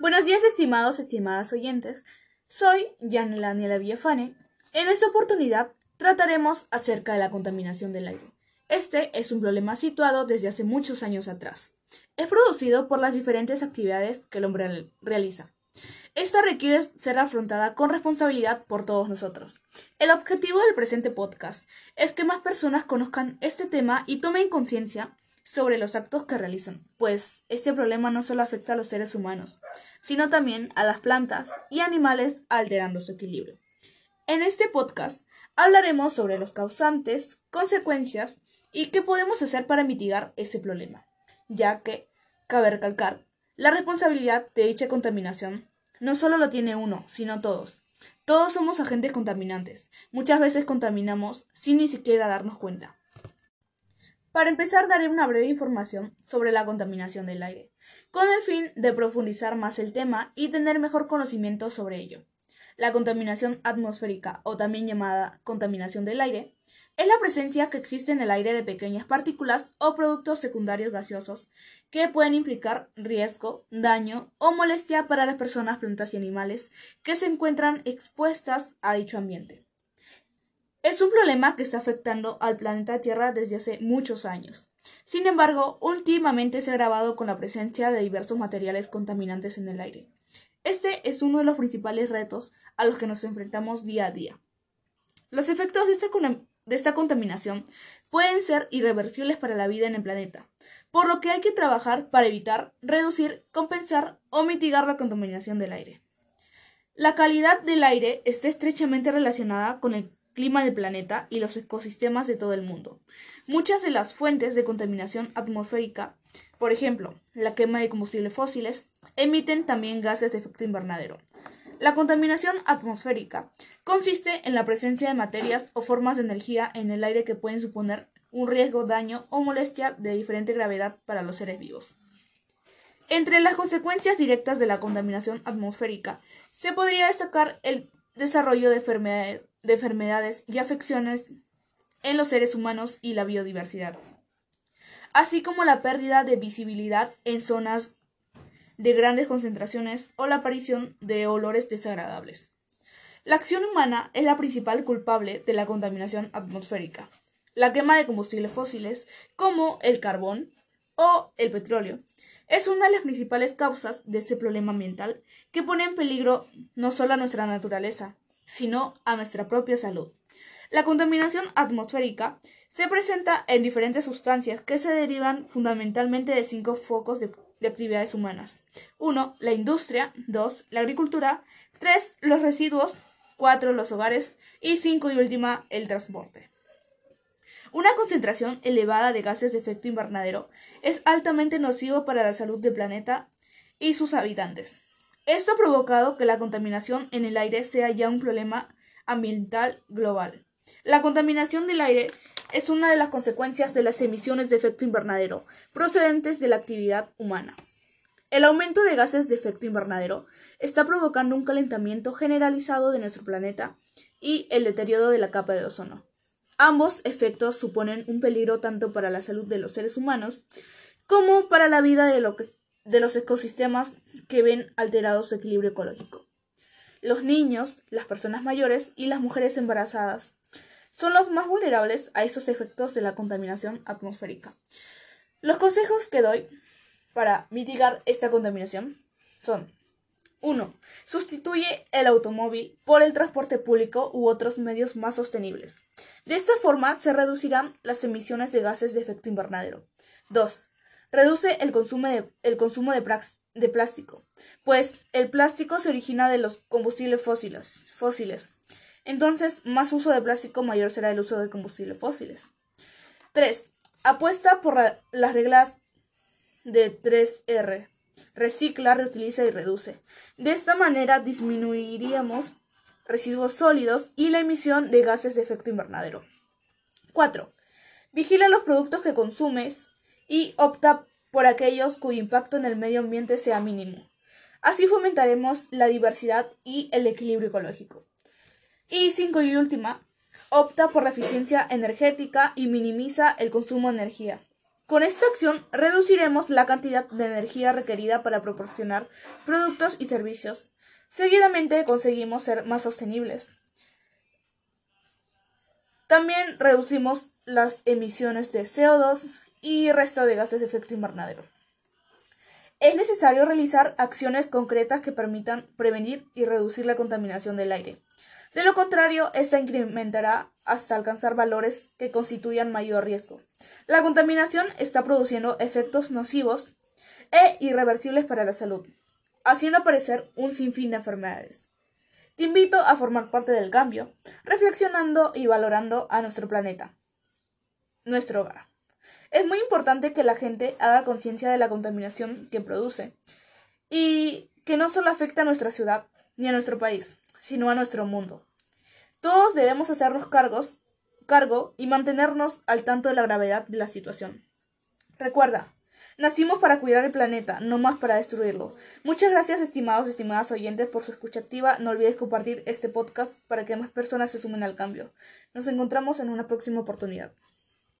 Buenos días, estimados, estimadas oyentes. Soy Yanela Daniela Villafane. En esta oportunidad trataremos acerca de la contaminación del aire. Este es un problema situado desde hace muchos años atrás. Es producido por las diferentes actividades que el hombre realiza. Esta requiere ser afrontada con responsabilidad por todos nosotros. El objetivo del presente podcast es que más personas conozcan este tema y tomen conciencia sobre los actos que realizan, pues este problema no solo afecta a los seres humanos, sino también a las plantas y animales alterando su equilibrio. En este podcast hablaremos sobre los causantes, consecuencias y qué podemos hacer para mitigar este problema, ya que, cabe recalcar, la responsabilidad de dicha contaminación no solo lo tiene uno, sino todos. Todos somos agentes contaminantes. Muchas veces contaminamos sin ni siquiera darnos cuenta. Para empezar, daré una breve información sobre la contaminación del aire, con el fin de profundizar más el tema y tener mejor conocimiento sobre ello. La contaminación atmosférica, o también llamada contaminación del aire, es la presencia que existe en el aire de pequeñas partículas o productos secundarios gaseosos que pueden implicar riesgo, daño o molestia para las personas, plantas y animales que se encuentran expuestas a dicho ambiente. Es un problema que está afectando al planeta Tierra desde hace muchos años. Sin embargo, últimamente se ha agravado con la presencia de diversos materiales contaminantes en el aire. Este es uno de los principales retos a los que nos enfrentamos día a día. Los efectos de esta, de esta contaminación pueden ser irreversibles para la vida en el planeta, por lo que hay que trabajar para evitar, reducir, compensar o mitigar la contaminación del aire. La calidad del aire está estrechamente relacionada con el clima del planeta y los ecosistemas de todo el mundo. Muchas de las fuentes de contaminación atmosférica, por ejemplo, la quema de combustibles fósiles, emiten también gases de efecto invernadero. La contaminación atmosférica consiste en la presencia de materias o formas de energía en el aire que pueden suponer un riesgo, daño o molestia de diferente gravedad para los seres vivos. Entre las consecuencias directas de la contaminación atmosférica se podría destacar el desarrollo de enfermedades de enfermedades y afecciones en los seres humanos y la biodiversidad, así como la pérdida de visibilidad en zonas de grandes concentraciones o la aparición de olores desagradables. La acción humana es la principal culpable de la contaminación atmosférica. La quema de combustibles fósiles, como el carbón o el petróleo, es una de las principales causas de este problema ambiental que pone en peligro no solo nuestra naturaleza, sino a nuestra propia salud. La contaminación atmosférica se presenta en diferentes sustancias que se derivan fundamentalmente de cinco focos de, actividades humanas. 1. La industria. 2. La agricultura. 3. Los residuos. 4. Los hogares. Y 5. Y última, el transporte. Una concentración elevada de gases de efecto invernadero es altamente nocivo para la salud del planeta y sus habitantes. Esto ha provocado que la contaminación en el aire sea ya un problema ambiental global. La contaminación del aire es una de las consecuencias de las emisiones de efecto invernadero procedentes de la actividad humana. El aumento de gases de efecto invernadero está provocando un calentamiento generalizado de nuestro planeta y el deterioro de la capa de ozono. Ambos efectos suponen un peligro tanto para la salud de los seres humanos como para la vida de, lo que, de los ecosistemas que ven alterado su equilibrio ecológico. Los niños, las personas mayores y las mujeres embarazadas son los más vulnerables a esos efectos de la contaminación atmosférica. Los consejos que doy para mitigar esta contaminación son 1. Sustituye el automóvil por el transporte público u otros medios más sostenibles. De esta forma se reducirán las emisiones de gases de efecto invernadero. 2. Reduce el consumo de, el consumo de, plástico, pues el plástico se origina de los combustibles fósiles, fósiles. Entonces, más uso de plástico, mayor será el uso de combustibles fósiles. 3. Apuesta por las reglas de 3R. Recicla, reutiliza y reduce. De esta manera disminuiríamos residuos sólidos y la emisión de gases de efecto invernadero. 4. Vigila los productos que consumes y opta por aquellos cuyo impacto en el medio ambiente sea mínimo. Así fomentaremos la diversidad y el equilibrio ecológico. Y cinco y última, opta por la eficiencia energética y minimiza el consumo de energía. Con esta acción reduciremos la cantidad de energía requerida para proporcionar productos y servicios. Seguidamente conseguimos ser más sostenibles. También reducimos las emisiones de CO2 y resto de gases de efecto invernadero. Es necesario realizar acciones concretas que permitan prevenir y reducir la contaminación del aire. De lo contrario, esta incrementará hasta alcanzar valores que constituyan mayor riesgo. La contaminación está produciendo efectos nocivos e irreversibles para la salud, haciendo aparecer un sinfín de enfermedades. Te invito a formar parte del cambio, reflexionando y valorando a nuestro planeta, nuestro hogar. Es muy importante que la gente haga conciencia de la contaminación que produce y que no solo afecta a nuestra ciudad ni a nuestro país, sino a nuestro mundo. Todos debemos hacernos cargos, cargo y mantenernos al tanto de la gravedad de la situación. Recuerda, nacimos para cuidar el planeta, no más para destruirlo. Muchas gracias, estimados y estimadas oyentes, por su escucha activa. No olvides compartir este podcast para que más personas se sumen al cambio. Nos encontramos en una próxima oportunidad.